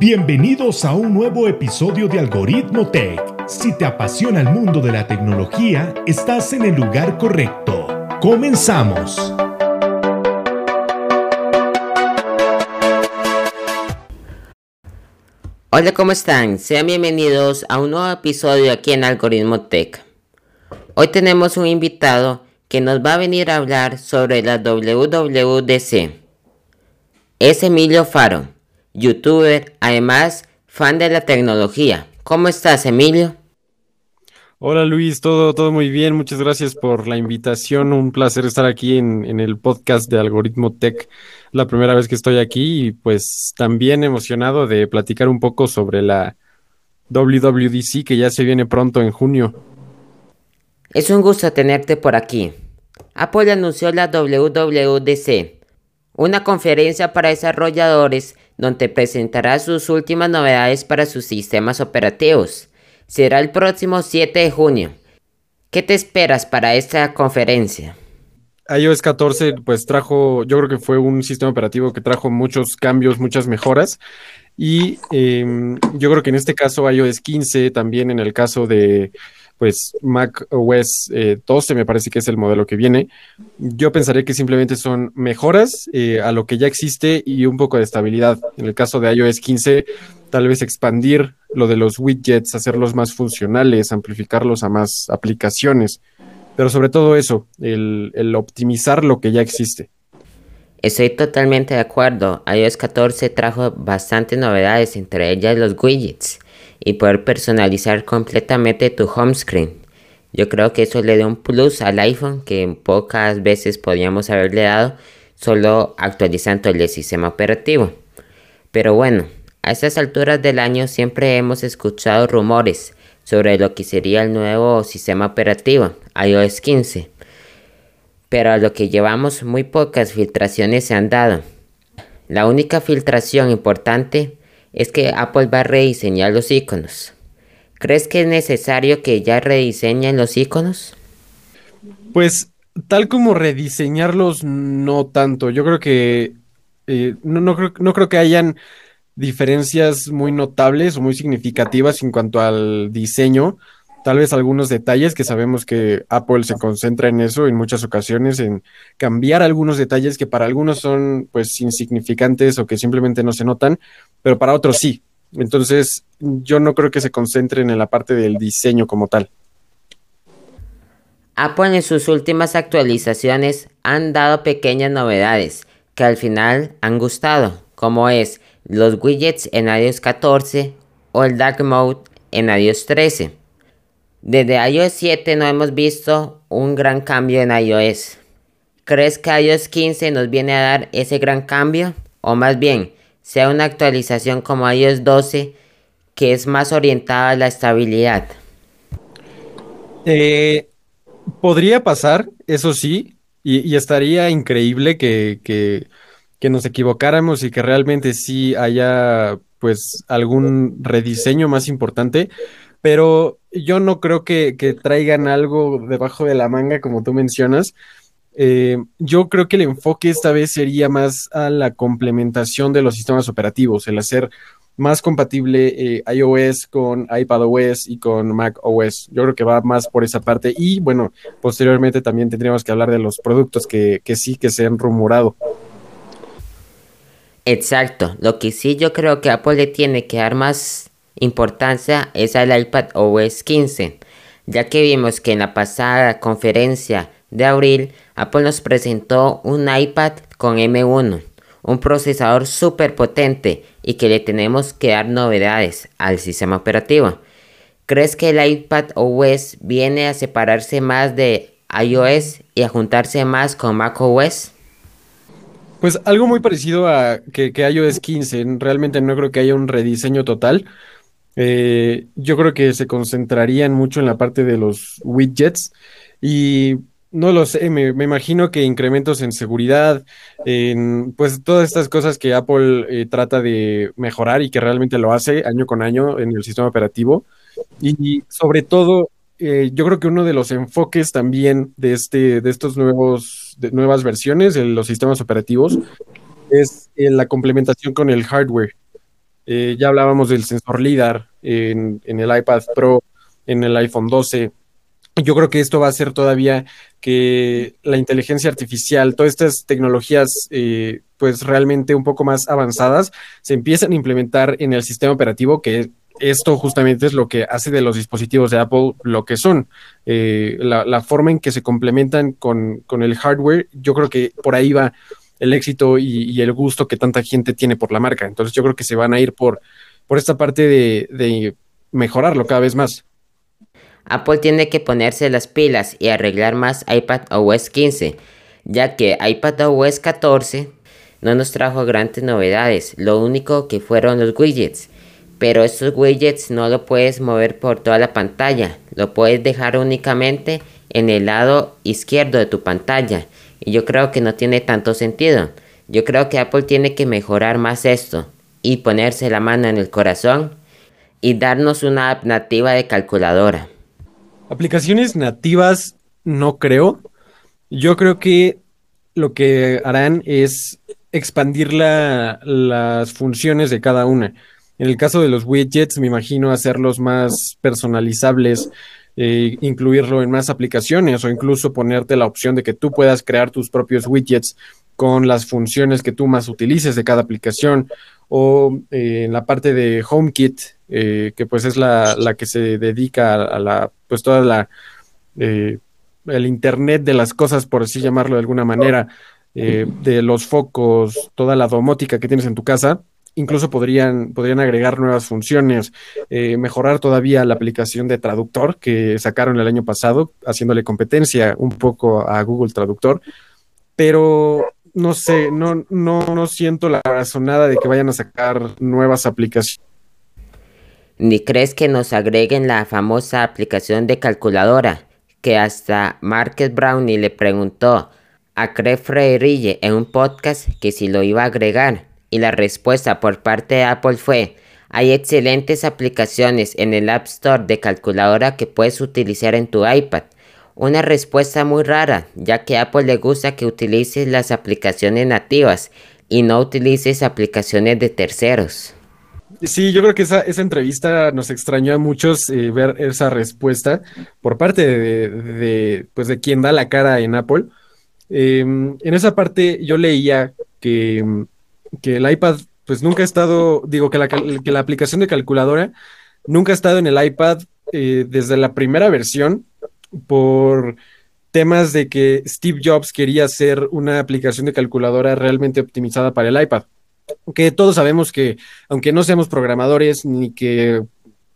Bienvenidos a un nuevo episodio de Algoritmo Tech. Si te apasiona el mundo de la tecnología, estás en el lugar correcto. Comenzamos. Hola, ¿cómo están? Sean bienvenidos a un nuevo episodio aquí en Algoritmo Tech. Hoy tenemos un invitado que nos va a venir a hablar sobre la WWDC. Es Emilio Faro youtuber, además fan de la tecnología. ¿Cómo estás, Emilio? Hola Luis, todo, todo muy bien. Muchas gracias por la invitación. Un placer estar aquí en, en, el podcast de Algoritmo Tech. La primera vez que estoy aquí y pues también emocionado de platicar un poco sobre la WWDC que ya se viene pronto en junio. Es un gusto tenerte por aquí. Apple anunció la WWDC, una conferencia para desarrolladores donde presentará sus últimas novedades para sus sistemas operativos. Será el próximo 7 de junio. ¿Qué te esperas para esta conferencia? iOS 14 pues trajo, yo creo que fue un sistema operativo que trajo muchos cambios, muchas mejoras. Y eh, yo creo que en este caso iOS 15, también en el caso de pues Mac OS 12 eh, me parece que es el modelo que viene. Yo pensaría que simplemente son mejoras eh, a lo que ya existe y un poco de estabilidad. En el caso de iOS 15, tal vez expandir lo de los widgets, hacerlos más funcionales, amplificarlos a más aplicaciones. Pero sobre todo eso, el, el optimizar lo que ya existe. Estoy totalmente de acuerdo. iOS 14 trajo bastantes novedades, entre ellas los widgets y poder personalizar completamente tu home screen. Yo creo que eso le da un plus al iPhone que pocas veces podíamos haberle dado solo actualizando el sistema operativo. Pero bueno, a estas alturas del año siempre hemos escuchado rumores sobre lo que sería el nuevo sistema operativo, iOS 15. Pero a lo que llevamos muy pocas filtraciones se han dado. La única filtración importante es que Apple va a rediseñar los iconos. ¿Crees que es necesario que ya rediseñen los iconos? Pues tal como rediseñarlos, no tanto. Yo creo que eh, no, no, creo, no creo que hayan diferencias muy notables o muy significativas en cuanto al diseño. Tal vez algunos detalles que sabemos que Apple se concentra en eso en muchas ocasiones, en cambiar algunos detalles que para algunos son pues insignificantes o que simplemente no se notan, pero para otros sí. Entonces, yo no creo que se concentren en la parte del diseño como tal. Apple en sus últimas actualizaciones han dado pequeñas novedades que al final han gustado, como es los widgets en iOS 14 o el Dark Mode en iOS 13. Desde iOS 7 no hemos visto un gran cambio en iOS. ¿Crees que iOS 15 nos viene a dar ese gran cambio? O más bien, sea una actualización como iOS 12 que es más orientada a la estabilidad. Eh, podría pasar, eso sí, y, estaría increíble que, que, nos equivocáramos y que realmente sí haya pues algún rediseño más importante, pero yo no creo que, que traigan algo debajo de la manga como tú mencionas. Eh, yo creo que el enfoque esta vez sería más a la complementación de los sistemas operativos, el hacer más compatible eh, iOS con iPadOS y con macOS. Yo creo que va más por esa parte y bueno, posteriormente también tendríamos que hablar de los productos que, que sí que se han rumorado. Exacto, lo que sí yo creo que Apple le tiene que dar más importancia es al iPad OS 15, ya que vimos que en la pasada conferencia de abril Apple nos presentó un iPad con M1, un procesador súper potente y que le tenemos que dar novedades al sistema operativo. ¿Crees que el iPad OS viene a separarse más de iOS y a juntarse más con macOS? Pues algo muy parecido a que, iOS 15. Realmente no creo que haya un rediseño total. Eh, yo creo que se concentrarían mucho en la parte de los widgets y no lo sé, me, imagino que incrementos en seguridad, en pues todas estas cosas que Apple eh, trata de mejorar y que realmente lo hace año con año en el sistema operativo. Y, sobre todo, eh, yo creo que uno de los enfoques también de, este, de estos nuevos, de nuevas versiones de los sistemas operativos es eh, la complementación con el hardware. Eh, ya hablábamos del sensor LIDAR en, en, el iPad Pro, en el iPhone 12. Yo creo que esto va a hacer todavía que la inteligencia artificial, todas estas tecnologías, eh, pues realmente un poco más avanzadas, se empiezan a implementar en el sistema operativo, que esto justamente es lo que hace de los dispositivos de Apple lo que son. Eh, la, forma en que se complementan con, el hardware, yo creo que por ahí va el éxito y, el gusto que tanta gente tiene por la marca. Entonces yo creo que se van a ir por, por esta parte de, de mejorarlo cada vez más. Apple tiene que ponerse las pilas y arreglar más iPad OS 15, ya que iPad OS 14 no nos trajo grandes novedades, lo único que fueron los widgets. Pero estos widgets no lo puedes mover por toda la pantalla, lo puedes dejar únicamente en el lado izquierdo de tu pantalla. Y yo creo que no tiene tanto sentido. Yo creo que Apple tiene que mejorar más esto y ponerse la mano en el corazón y darnos una app nativa de calculadora. Aplicaciones nativas no creo. Yo creo que lo que harán es expandir las funciones de cada una. En el caso de los widgets, me imagino hacerlos más personalizables, eh, incluirlo en más aplicaciones o incluso ponerte la opción de que tú puedas crear tus propios widgets con las funciones que tú más utilices de cada aplicación o eh, en la parte de HomeKit, eh, que pues es la, la, que se dedica a, la, pues toda la, eh, el Internet de las cosas, por así llamarlo de alguna manera, de los focos, toda la domótica que tienes en tu casa, incluso podrían, podrían agregar nuevas funciones, mejorar todavía la aplicación de traductor que sacaron el año pasado, haciéndole competencia un poco a Google Traductor, pero no sé, no, no, no siento la razonada de que vayan a sacar nuevas aplicaciones. ¿Ni crees que nos agreguen la famosa aplicación de calculadora? Que hasta Marcus Brownie le preguntó a Craig Freirille en un podcast que si lo iba a agregar. Y la respuesta por parte de Apple fue, hay excelentes aplicaciones en el App Store de calculadora que puedes utilizar en tu iPad. Una respuesta muy rara, ya que a Apple le gusta que utilices las aplicaciones nativas y no utilices aplicaciones de terceros. Sí, yo creo que esa, entrevista nos extrañó a muchos eh, ver esa respuesta por parte de, pues de quien da la cara en Apple. Em, en esa parte yo leía que, que, el iPad pues nunca ha estado, digo que la, que la aplicación de calculadora nunca ha estado en el iPad eh, desde la primera versión por temas de que Steve Jobs quería hacer una aplicación de calculadora realmente optimizada para el iPad. Que todos sabemos que, aunque no seamos programadores ni que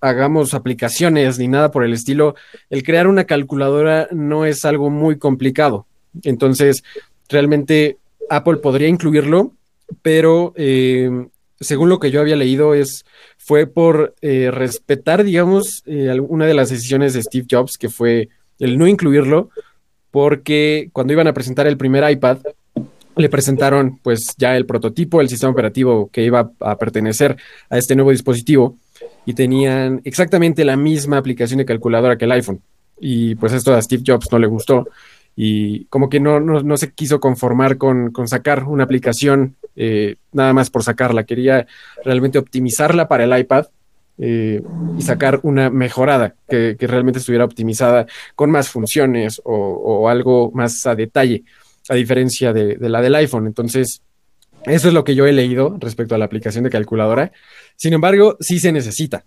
hagamos aplicaciones ni nada por el estilo, el crear una calculadora no es algo muy complicado. Entonces, realmente Apple podría incluirlo, pero eh, según lo que yo había leído, es, fue por eh, respetar, digamos, eh, una de las decisiones de Steve Jobs, que fue el no incluirlo, porque cuando iban a presentar el primer iPad, le presentaron pues ya el prototipo, el sistema operativo que iba a pertenecer a este nuevo dispositivo y tenían exactamente la misma aplicación de calculadora que el iPhone. Y pues esto a Steve Jobs no le gustó y como que no, no, se quiso conformar con, con sacar una aplicación eh, nada más por sacarla, quería realmente optimizarla para el iPad eh, y sacar una mejorada que, realmente estuviera optimizada con más funciones o, algo más a detalle, a diferencia de, la del iPhone. Entonces, eso es lo que yo he leído respecto a la aplicación de calculadora. Sin embargo, sí se necesita.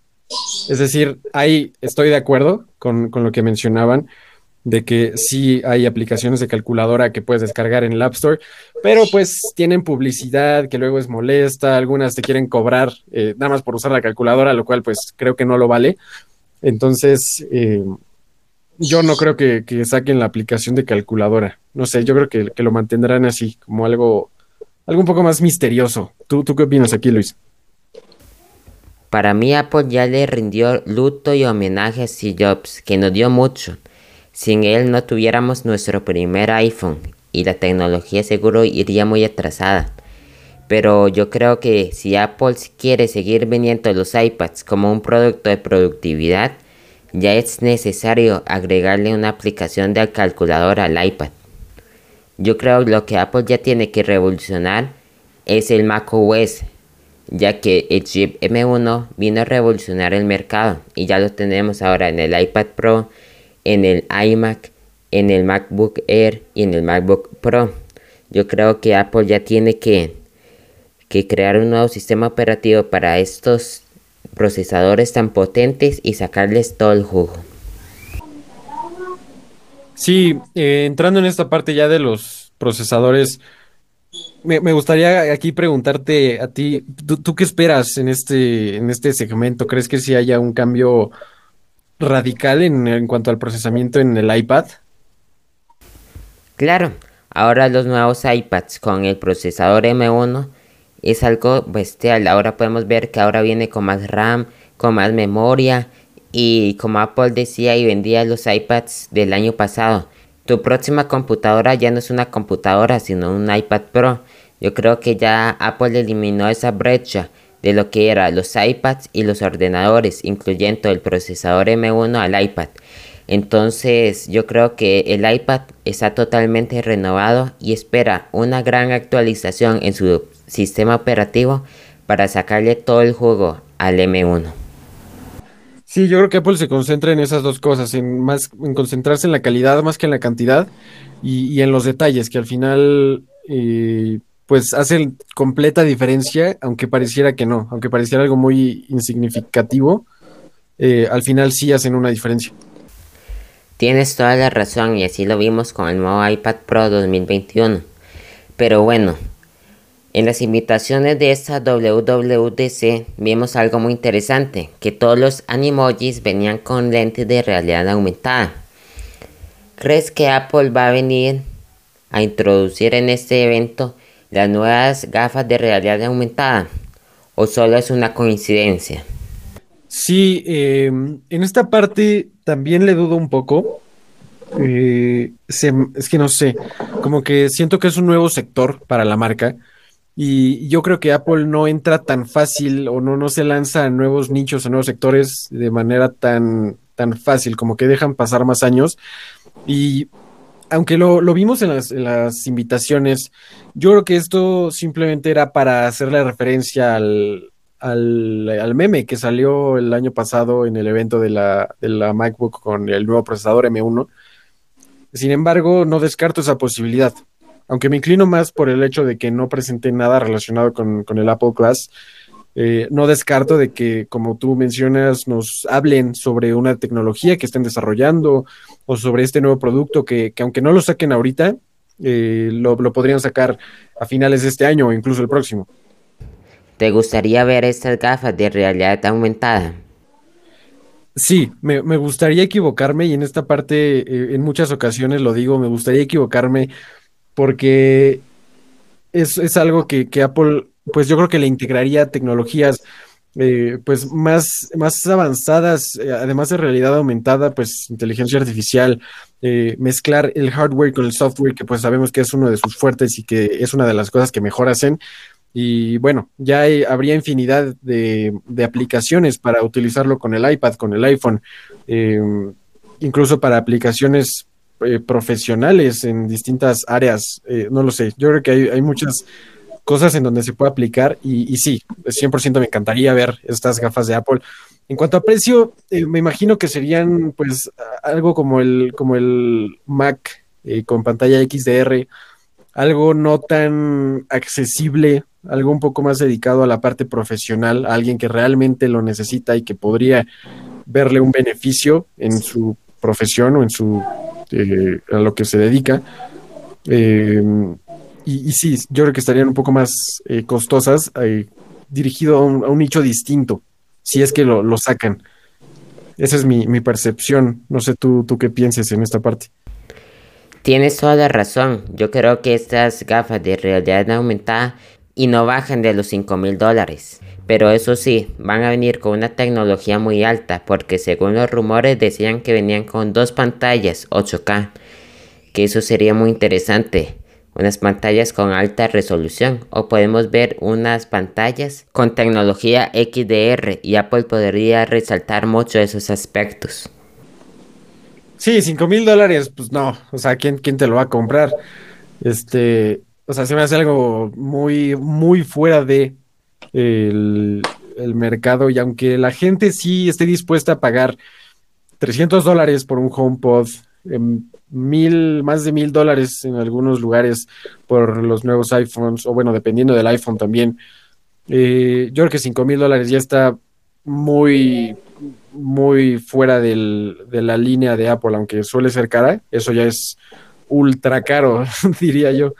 Es decir, ahí estoy de acuerdo con, con lo que mencionaban de que sí hay aplicaciones de calculadora que puedes descargar en el App Store, pero pues tienen publicidad que luego es molesta, algunas te quieren cobrar eh, nada más por usar la calculadora, lo cual pues creo que no lo vale. Entonces, eh, yo no creo que, saquen la aplicación de calculadora. No sé, yo creo que, lo mantendrán así, como algo, algo un poco más misterioso. ¿Tú, ¿Tú qué opinas aquí, Luis? Para mí Apple ya le rindió luto y homenaje a Steve Jobs, que nos dio mucho. Sin él no tuviéramos nuestro primer iPhone y la tecnología seguro iría muy atrasada. Pero yo creo que si Apple quiere seguir vendiendo los iPads como un producto de productividad, ya es necesario agregarle una aplicación de calculadora al iPad. Yo creo que lo que Apple ya tiene que revolucionar es el macOS. ya que el chip M1 vino a revolucionar el mercado y ya lo tenemos ahora en el iPad Pro, en el iMac, en el MacBook Air y en el MacBook Pro. Yo creo que Apple ya tiene que, que crear un nuevo sistema operativo para estos procesadores tan potentes y sacarles todo el jugo. Sí, eh, entrando en esta parte ya de los procesadores, me, gustaría aquí preguntarte a ti, ¿tú, qué esperas en este, en este segmento? ¿Crees que sí haya un cambio radical en, en cuanto al procesamiento en el iPad? Claro, ahora los nuevos iPads con el procesador M1 es algo bestial. Ahora podemos ver que ahora viene con más RAM, con más memoria y como Apple decía y vendía los iPads del año pasado. Tu próxima computadora ya no es una computadora sino un iPad Pro. Yo creo que ya Apple eliminó esa brecha de lo que eran los iPads y los ordenadores, incluyendo el procesador M1 al iPad. Entonces yo creo que el iPad está totalmente renovado y espera una gran actualización en su sistema operativo para sacarle todo el juego al M1. Sí, yo creo que Apple se concentra en esas dos cosas, en más en concentrarse en la calidad más que en la cantidad y, en los detalles, que al final eh, pues hacen completa diferencia, aunque pareciera que no, aunque pareciera algo muy insignificativo, eh, al final sí hacen una diferencia. Tienes toda la razón y así lo vimos con el nuevo iPad Pro 2021. Pero bueno, en las invitaciones de esta WWDC vimos algo muy interesante, que todos los animojis venían con lentes de realidad aumentada. ¿Crees que Apple va a venir a introducir en este evento las nuevas gafas de realidad aumentada? ¿O solo es una coincidencia? Sí, em, en esta parte también le dudo un poco. Eh, es que no sé, como que siento que es un nuevo sector para la marca y yo creo que Apple no entra tan fácil o no, no se lanza a nuevos nichos, a nuevos sectores de manera tan, tan fácil, como que dejan pasar más años. Y aunque lo, vimos en las, invitaciones, yo creo que esto simplemente era para hacerle referencia al, al, meme que salió el año pasado en el evento de la, de la MacBook con el nuevo procesador M1. Sin embargo, no descarto esa posibilidad aunque me inclino más por el hecho de que no presente nada relacionado con, el Apple Class, eh, no descarto de que, como tú mencionas, nos hablen sobre una tecnología que estén desarrollando o sobre este nuevo producto que, aunque no lo saquen ahorita, eh, lo, podrían sacar a finales de este año o incluso el próximo. ¿Te gustaría ver estas gafas de realidad aumentada? Sí, me, gustaría equivocarme y en esta parte, eh, en muchas ocasiones lo digo, me gustaría equivocarme porque es, algo que, Apple, pues yo creo que le integraría tecnologías eh, pues más, más avanzadas, eh, además de realidad aumentada, pues inteligencia artificial, eh, mezclar el hardware con el software, que pues sabemos que es uno de sus fuertes y que es una de las cosas que mejor hacen. Y bueno, ya habría infinidad de, de, aplicaciones para utilizarlo con el iPad, con el iPhone, incluso para aplicaciones eh, profesionales en distintas áreas. Eh, no lo sé, yo creo que hay, muchas cosas en donde se puede aplicar y, y, sí, 100% me encantaría ver estas gafas de Apple. En cuanto a precio, eh, me imagino que serían pues algo como el, como el Mac con pantalla XDR, algo no tan accesible, algo un poco más dedicado a la parte profesional, a alguien que realmente lo necesita y que podría verle un beneficio en su profesión o en su eh, a lo que se dedica. Eh, y, sí, yo creo que estarían un poco más eh, costosas, dirigido a un, nicho distinto, si es que lo, sacan. Esa es mi, percepción. No sé tú, tú qué pienses en esta parte. Tienes toda la razón. Yo creo que estas gafas de realidad aumentada y no bajan de los 5 mil dólares. Pero eso sí, van a venir con una tecnología muy alta porque según los rumores decían que venían con dos pantallas 8K. Que eso sería muy interesante. Unas pantallas con alta resolución o podemos ver unas pantallas con tecnología XDR y Apple podría resaltar mucho esos aspectos. Sí, 5 mil dólares, pues no, o sea, ¿quién, ¿quién te lo va a comprar? Este, o sea, se me hace algo muy, muy fuera de el, el mercado y aunque la gente sí esté dispuesta a pagar 300 dólares por un HomePod, mil, más de mil dólares en algunos lugares por los nuevos iPhones, o bueno, dependiendo del iPhone también. Eh, yo creo que cinco mil dólares ya está muy, muy fuera del, de la línea de Apple, aunque suele ser cara, eso ya es ultra caro, diría yo.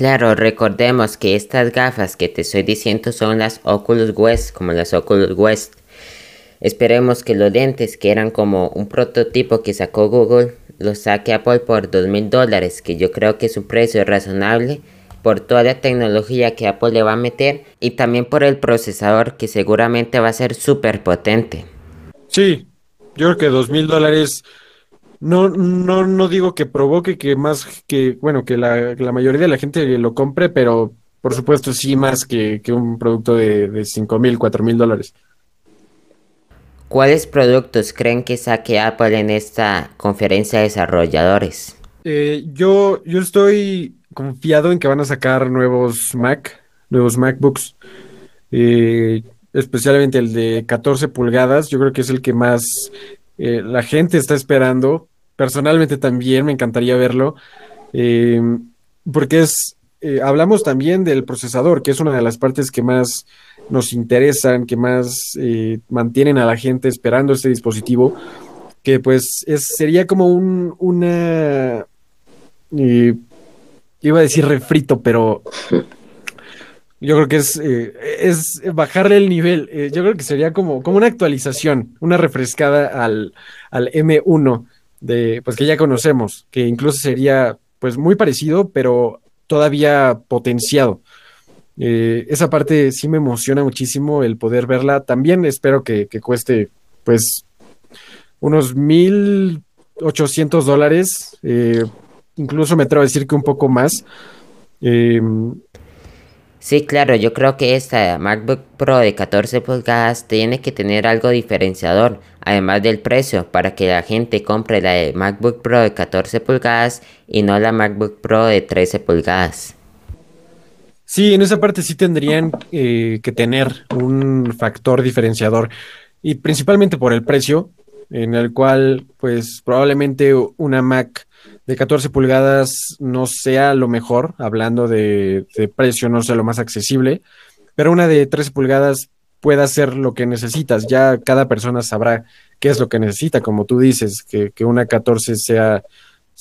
Claro, recordemos que estas gafas que te estoy diciendo son las Oculus West, como las Oculus West. Esperemos que los lentes, que eran como un prototipo que sacó Google, los saque Apple por dos mil dólares, que yo creo que es un precio razonable por toda la tecnología que Apple le va a meter y también por el procesador que seguramente va a ser súper potente. Sí, yo creo que dos mil dólares no, no, no digo que provoque que más que, bueno, que la, mayoría de la gente lo compre, pero por supuesto sí más que, un producto de, de 5 mil, 4 mil dólares. ¿Cuáles productos creen que saque Apple en esta conferencia de desarrolladores? Eh, yo, yo estoy confiado en que van a sacar nuevos Mac, nuevos MacBooks, eh, especialmente el de 14 pulgadas. Yo creo que es el que más eh, la gente está esperando. Personalmente también me encantaría verlo, porque es, hablamos también del procesador, que es una de las partes que más nos interesan, que más mantienen a la gente esperando este dispositivo que pues es, sería como un, una, iba a decir refrito, pero yo creo que es, eh, es bajarle el nivel. Eh, yo creo que sería como, como una actualización, una refrescada al, al M1 de, pues que ya conocemos, que incluso sería pues muy parecido, pero todavía potenciado. Eh, esa parte sí me emociona muchísimo el poder verla. También espero que, cueste pues unos mil ochocientos dólares incluso me atrevo a decir que un poco más. Em, sí, claro, yo creo que esta MacBook Pro de 14 pulgadas tiene que tener algo diferenciador, además del precio, para que la gente compre la de MacBook Pro de 14 pulgadas y no la MacBook Pro de 13 pulgadas. Sí, en esa parte sí tendrían eh, que tener un factor diferenciador y principalmente por el precio, en el cual pues probablemente una Mac de 14 pulgadas no sea lo mejor, hablando de, precio, no sea lo más accesible, pero una de 13 pulgadas pueda ser lo que necesitas. Ya cada persona sabrá qué es lo que necesita, como tú dices, que, una 14 sea,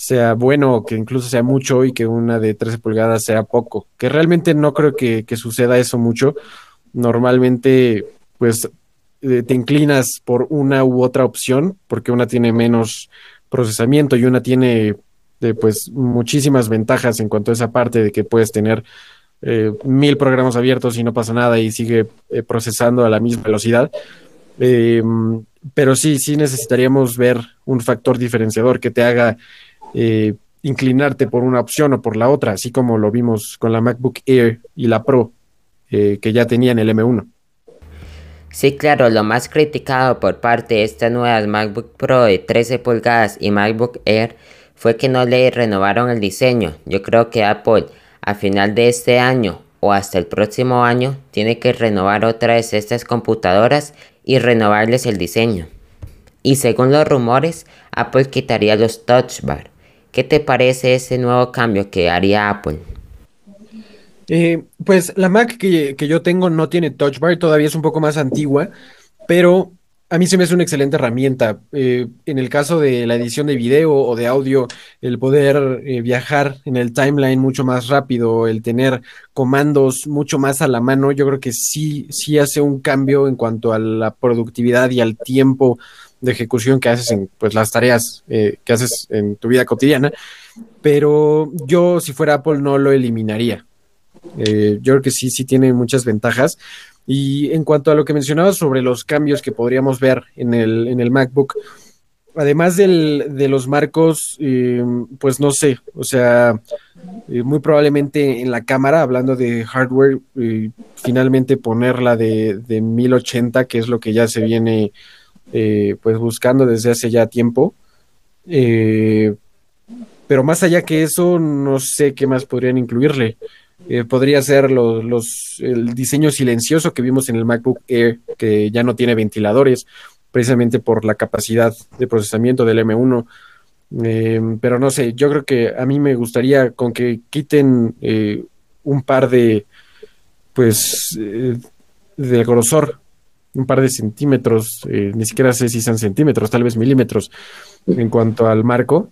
sea bueno, que incluso sea mucho y que una de 13 pulgadas sea poco, que realmente no creo que, suceda eso mucho. Normalmente, pues eh, te inclinas por una u otra opción, porque una tiene menos procesamiento y una tiene de pues muchísimas ventajas en cuanto a esa parte de que puedes tener eh, mil programas abiertos y no pasa nada y sigue eh, procesando a la misma velocidad. Eh, pero sí, sí necesitaríamos ver un factor diferenciador que te haga inclinarte por una opción o por la otra, así como lo vimos con la MacBook Air y la Pro, que ya tenían el M1. Sí, claro, lo más criticado por parte de estas nuevas MacBook Pro de 13 pulgadas y MacBook Air fue que no le renovaron el diseño. Yo creo que Apple a final de este año o hasta el próximo año tiene que renovar otra vez estas computadoras y renovarles el diseño. Y según los rumores, Apple quitaría los Touch Bar. ¿Qué te parece ese nuevo cambio que haría Apple? Eh, pues la Mac que, que, yo tengo no tiene Touch Bar, todavía es un poco más antigua, pero a mí se me hace una excelente herramienta. Eh, en el caso de la edición de video o de audio, el poder eh, viajar en el timeline mucho más rápido, el tener comandos mucho más a la mano, yo creo que sí, sí hace un cambio en cuanto a la productividad y al tiempo de ejecución que haces en pues, las tareas eh, que haces en tu vida cotidiana. Pero yo, si fuera Apple, no lo eliminaría. yo creo que sí, sí tiene muchas ventajas. Y en cuanto a lo que mencionabas sobre los cambios que podríamos ver en el, en el MacBook, además de los marcos, eh, pues no sé, o sea, eh, muy probablemente en la cámara, hablando de hardware, eh, finalmente ponerla de, de, 1080, que es lo que ya se viene pues buscando desde hace ya tiempo. pero más allá que eso, no sé qué más podrían incluirle. eh, podría ser los, el diseño silencioso que vimos en el MacBook Air, que ya no tiene ventiladores, precisamente por la capacidad de procesamiento del M1. Em, pero no sé, yo creo que a mí me gustaría con que quiten eh, un par de, pues, eh, de grosor, un par de centímetros, ni siquiera sé si son centímetros, tal vez milímetros en cuanto al marco,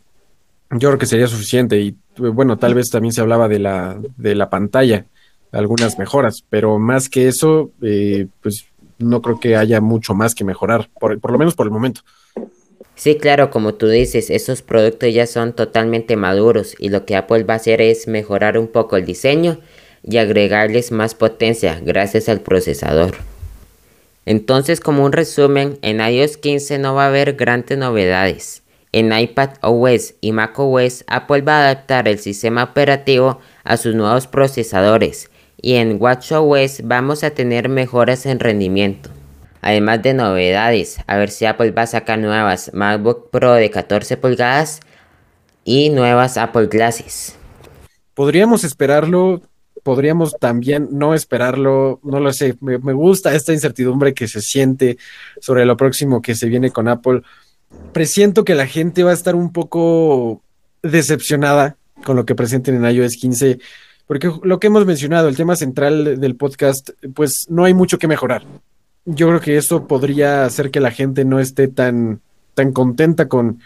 yo creo que sería suficiente y bueno, tal vez también se hablaba de la, de la pantalla, algunas mejoras, pero más que eso, eh, pues no creo que haya mucho más que mejorar, por, por lo menos por el momento. Sí, claro, como tú dices, esos productos ya son totalmente maduros y lo que Apple va a hacer es mejorar un poco el diseño y agregarles más potencia gracias al procesador. Entonces, como un resumen, en iOS 15 no va a haber grandes novedades. En iPad OS y Mac OS, Apple va a adaptar el sistema operativo a sus nuevos procesadores y en WatchOS vamos a tener mejoras en rendimiento. Además de novedades, a ver si Apple va a sacar nuevas MacBook Pro de 14 pulgadas y nuevas Apple Glasses. Podríamos esperarlo, podríamos también no esperarlo, no lo sé, me, gusta esta incertidumbre que se siente sobre lo próximo que se viene con Apple presiento que la gente va a estar un poco decepcionada con lo que presenten en iOS 15, porque lo que hemos mencionado, el tema central del podcast, pues no hay mucho que mejorar. Yo creo que eso podría hacer que la gente no esté tan, tan contenta con,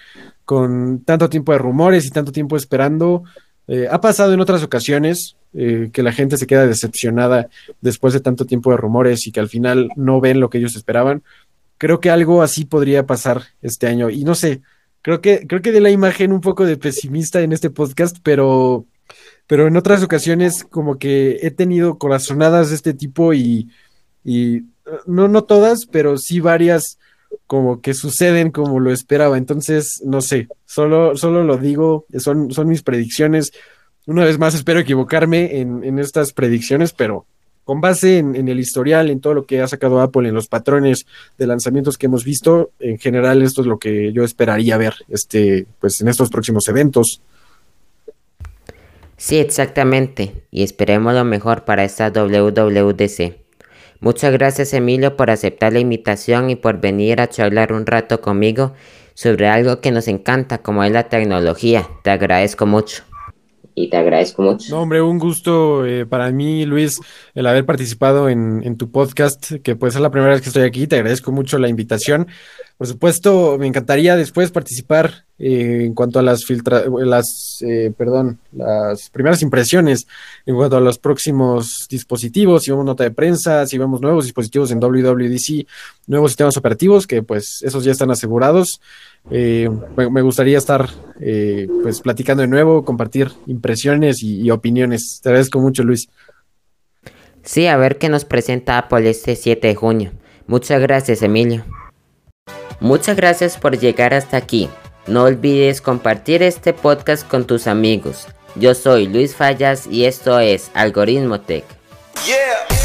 con tanto tiempo de rumores y tanto tiempo esperando. Eh, ha pasado en otras ocasiones eh, que la gente se queda decepcionada después de tanto tiempo de rumores y que al final no ven lo que ellos esperaban creo que algo así podría pasar este año. Y no sé, creo que, creo que de la imagen un poco de pesimista en este podcast, pero, pero en otras ocasiones como que he tenido corazonadas de este tipo y, y no, no todas, pero sí varias como que suceden como lo esperaba. Entonces, no sé, solo, solo lo digo, son, son mis predicciones. Una vez más, espero equivocarme en, en estas predicciones, pero con base en, el historial, en todo lo que ha sacado Apple, en los patrones de lanzamientos que hemos visto, en general esto es lo que yo esperaría ver este, pues, en estos próximos eventos. Sí, exactamente, y esperemos lo mejor para esta WWDC. Muchas gracias Emilio por aceptar la invitación y por venir a charlar un rato conmigo sobre algo que nos encanta como es la tecnología. Te agradezco mucho y te agradezco mucho. No, hombre, un gusto eh, para mí, Luis, el haber participado en, en, tu podcast, que puede ser la primera vez que estoy aquí. Te agradezco mucho la invitación. Por supuesto, me encantaría después participar eh, en cuanto a las filtra las, eh, perdón, las primeras impresiones en cuanto a los próximos dispositivos, si vemos nota de prensa, si vemos nuevos dispositivos en WWDC, nuevos sistemas operativos, que pues esos ya están asegurados. Eh, me, gustaría estar eh, pues platicando de nuevo, compartir impresiones y, y, opiniones. Te agradezco mucho, Luis. Sí, a ver qué nos presenta Apple este 7 de junio. Muchas gracias, Emilio. Muchas gracias por llegar hasta aquí. No olvides compartir este podcast con tus amigos. Yo soy Luis Fallas y esto es Algoritmo Tech. Yeah.